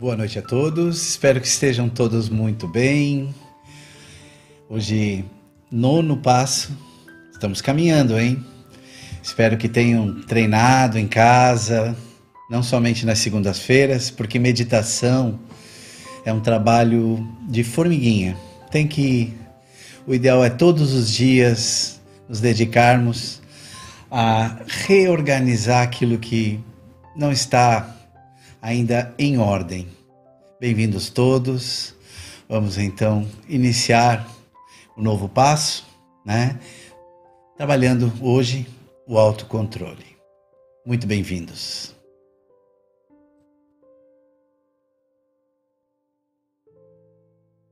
Boa noite a todos, espero que estejam todos muito bem. Hoje, nono passo, estamos caminhando, hein? Espero que tenham treinado em casa, não somente nas segundas-feiras, porque meditação é um trabalho de formiguinha. Tem que. O ideal é todos os dias nos dedicarmos a reorganizar aquilo que não está ainda em ordem. Bem-vindos todos. Vamos então iniciar o novo passo, né? Trabalhando hoje o autocontrole. Muito bem-vindos.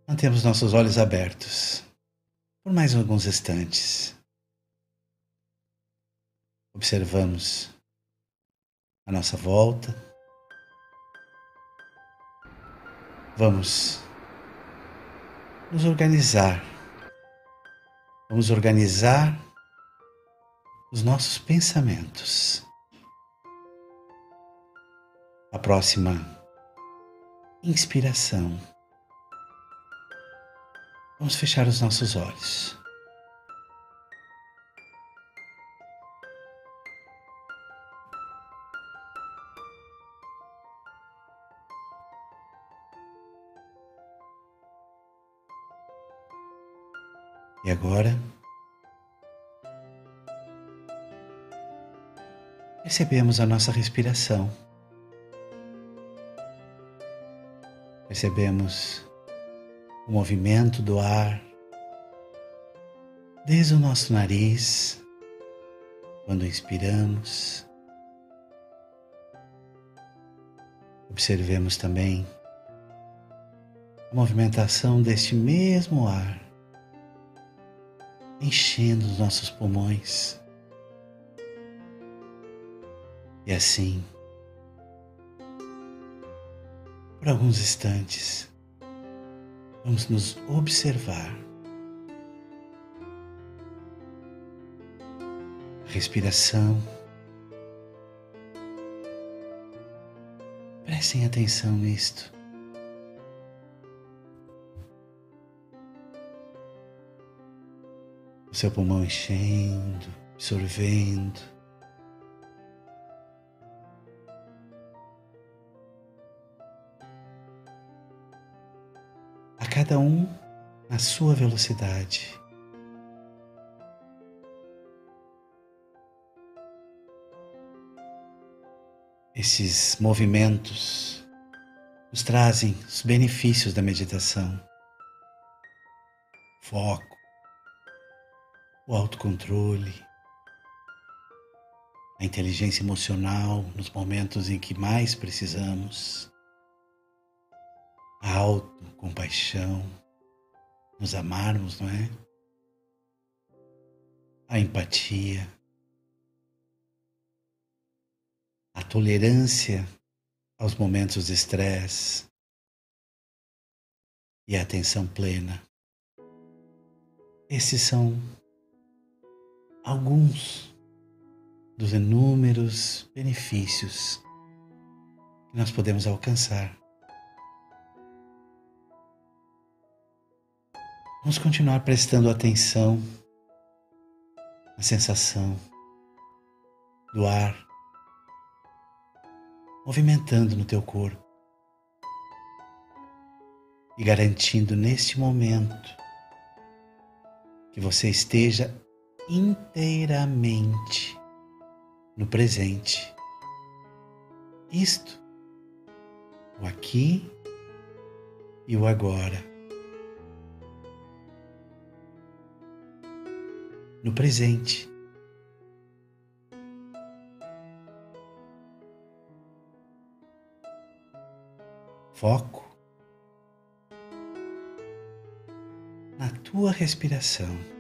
Mantemos nossos olhos abertos por mais alguns instantes. Observamos a nossa volta. Vamos nos organizar. Vamos organizar os nossos pensamentos. A próxima inspiração. Vamos fechar os nossos olhos. E agora, percebemos a nossa respiração. Percebemos o movimento do ar desde o nosso nariz, quando inspiramos. Observemos também a movimentação deste mesmo ar enchendo os nossos pulmões. E assim, por alguns instantes, vamos nos observar. Respiração. Prestem atenção nisto. Seu pulmão enchendo, absorvendo. A cada um na sua velocidade. Esses movimentos nos trazem os benefícios da meditação. Foco, o autocontrole, a inteligência emocional nos momentos em que mais precisamos, a autocompaixão, nos amarmos, não é? A empatia, a tolerância aos momentos de estresse e a atenção plena. Esses são alguns dos inúmeros benefícios que nós podemos alcançar. Vamos continuar prestando atenção na sensação do ar movimentando no teu corpo e garantindo neste momento que você esteja inteiramente no presente. Isto, o aqui e o agora. No presente. Foco na tua respiração.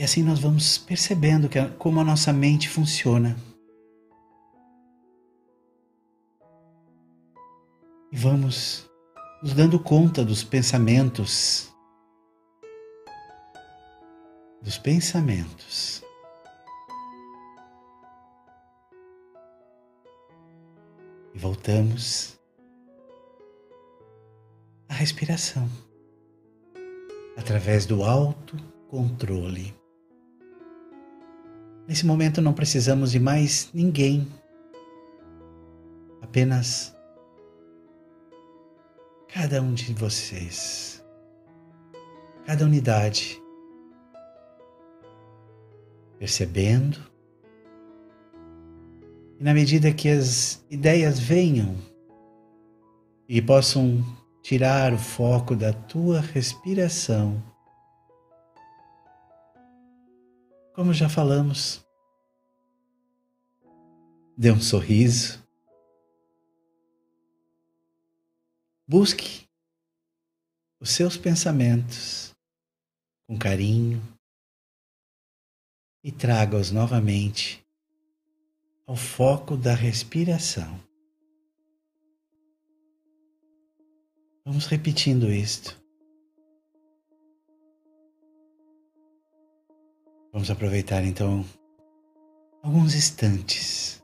E assim nós vamos percebendo que, como a nossa mente funciona. E vamos nos dando conta dos pensamentos dos pensamentos. E voltamos à respiração através do autocontrole. Nesse momento não precisamos de mais ninguém, apenas cada um de vocês, cada unidade, percebendo, e na medida que as ideias venham e possam tirar o foco da tua respiração, como já falamos, dê um sorriso Busque os seus pensamentos com carinho e traga-os novamente ao foco da respiração. Vamos repetindo isto. Vamos aproveitar então alguns instantes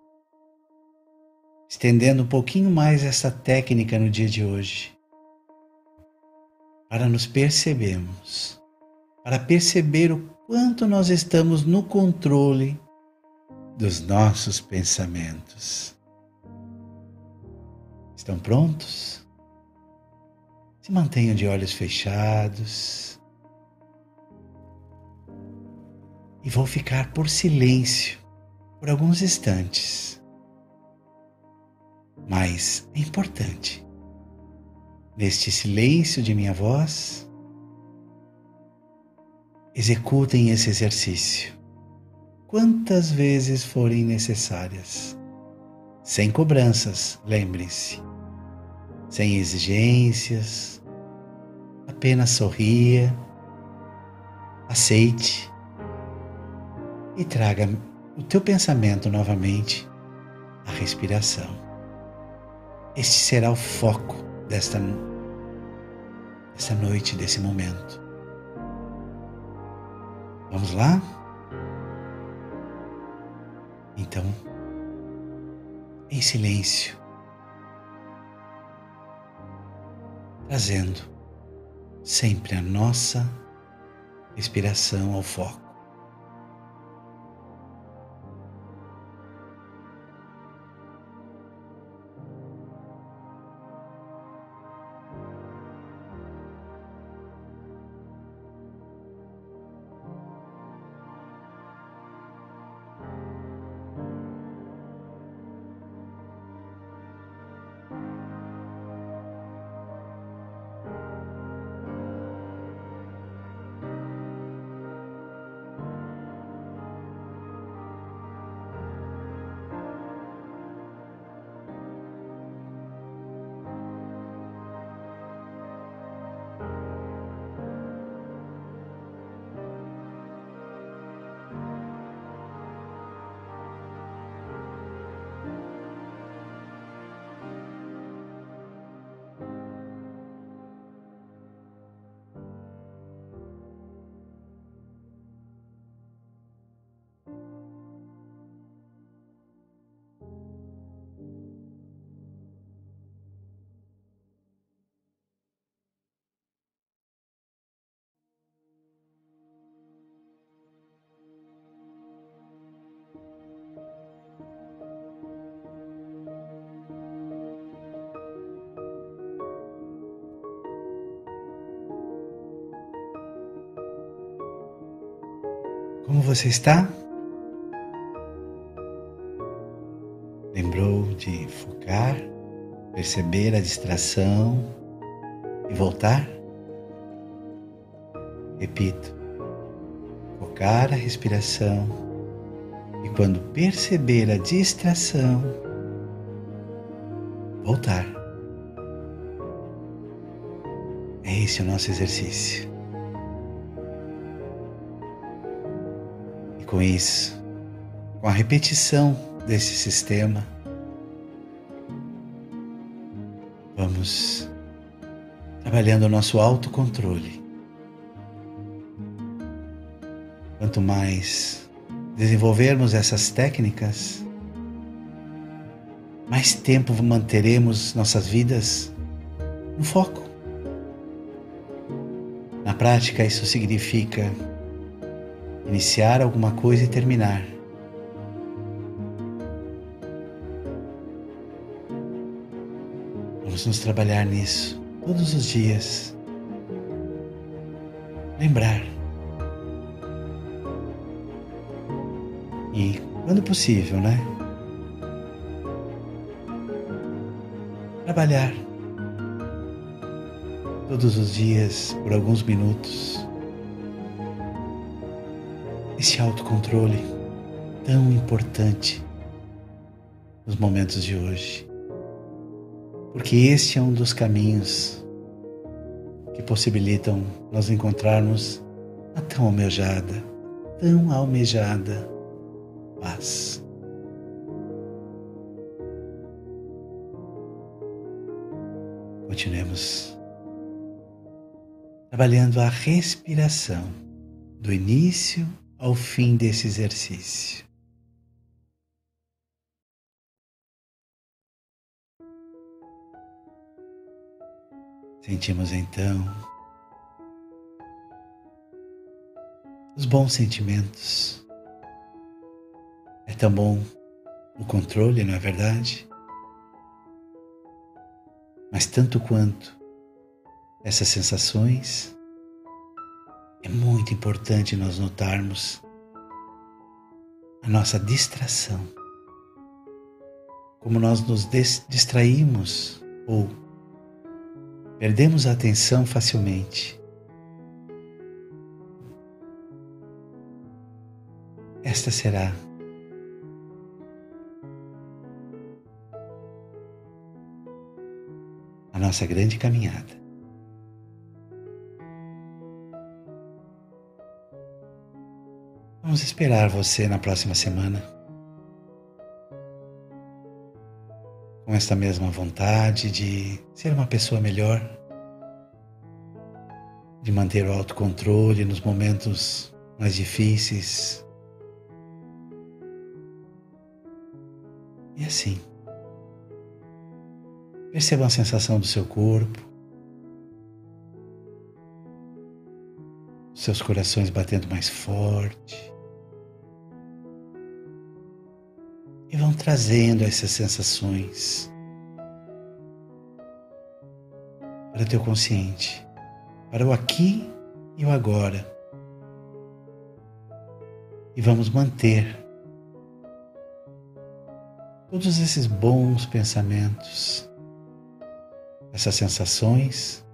estendendo um pouquinho mais essa técnica no dia de hoje, para nos percebermos, para perceber o quanto nós estamos no controle dos nossos pensamentos. Estão prontos? Se mantenham de olhos fechados. E vou ficar por silêncio por alguns instantes. Mas é importante. Neste silêncio de minha voz, executem esse exercício quantas vezes forem necessárias, sem cobranças, lembrem-se, sem exigências, apenas sorria, aceite e traga o teu pensamento novamente à respiração. Este será o foco desta, desta noite, desse momento. Vamos lá? Então, em silêncio, trazendo sempre a nossa respiração ao foco. Como você está? Lembrou de focar, perceber a distração e voltar? Repito, focar a respiração e quando perceber a distração, voltar. É esse o nosso exercício. Com isso, com a repetição desse sistema, vamos trabalhando o nosso autocontrole. quanto mais desenvolvermos essas técnicas, mais tempo manteremos nossas vidas no foco. Na prática, isso significa iniciar alguma coisa e terminar. Vamos nos trabalhar nisso todos os dias. Lembrar. E, quando possível, né? Trabalhar todos os dias por alguns minutos. Esse autocontrole tão importante nos momentos de hoje. Porque este é um dos caminhos que possibilitam nós encontrarmos a tão almejada, tão almejada paz. Continuemos trabalhando a respiração do início ao fim desse exercício. Sentimos então os bons sentimentos. É tão bom o controle, não é verdade? Mas tanto quanto essas sensações, é muito importante nós notarmos a nossa distração. Como nós nos distraímos ou perdemos a atenção facilmente. Esta será a nossa grande caminhada. Vamos esperar você na próxima semana. Com esta mesma vontade de ser uma pessoa melhor, de manter o autocontrole nos momentos mais difíceis. E assim, perceba a sensação do seu corpo, seus corações batendo mais forte. E vão trazendo essas sensações para o teu consciente, para o aqui e o agora. E vamos manter todos esses bons pensamentos, essas sensações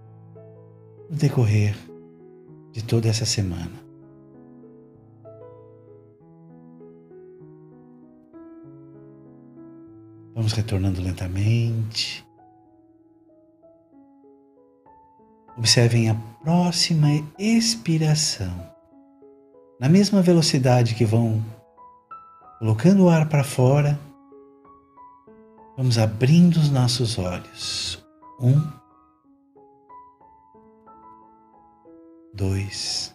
no decorrer de toda essa semana. Vamos retornando lentamente. Observem a próxima expiração. Na mesma velocidade que vão colocando o ar para fora, vamos abrindo os nossos olhos. Um, dois,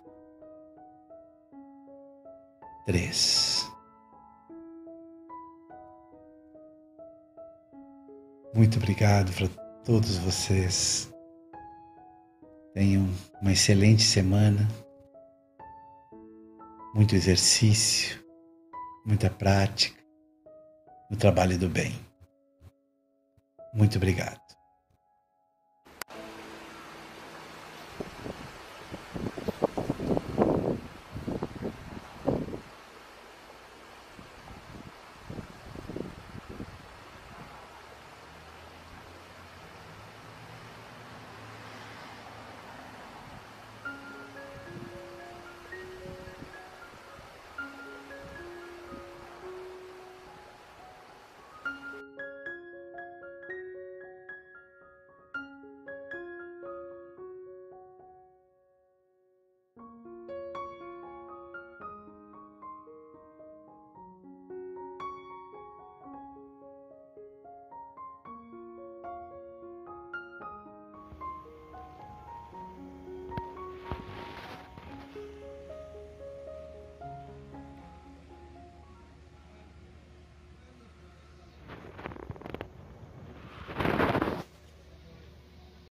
três. Muito obrigado para todos vocês. Tenham uma excelente semana, muito exercício, muita prática no trabalho do bem. Muito obrigado.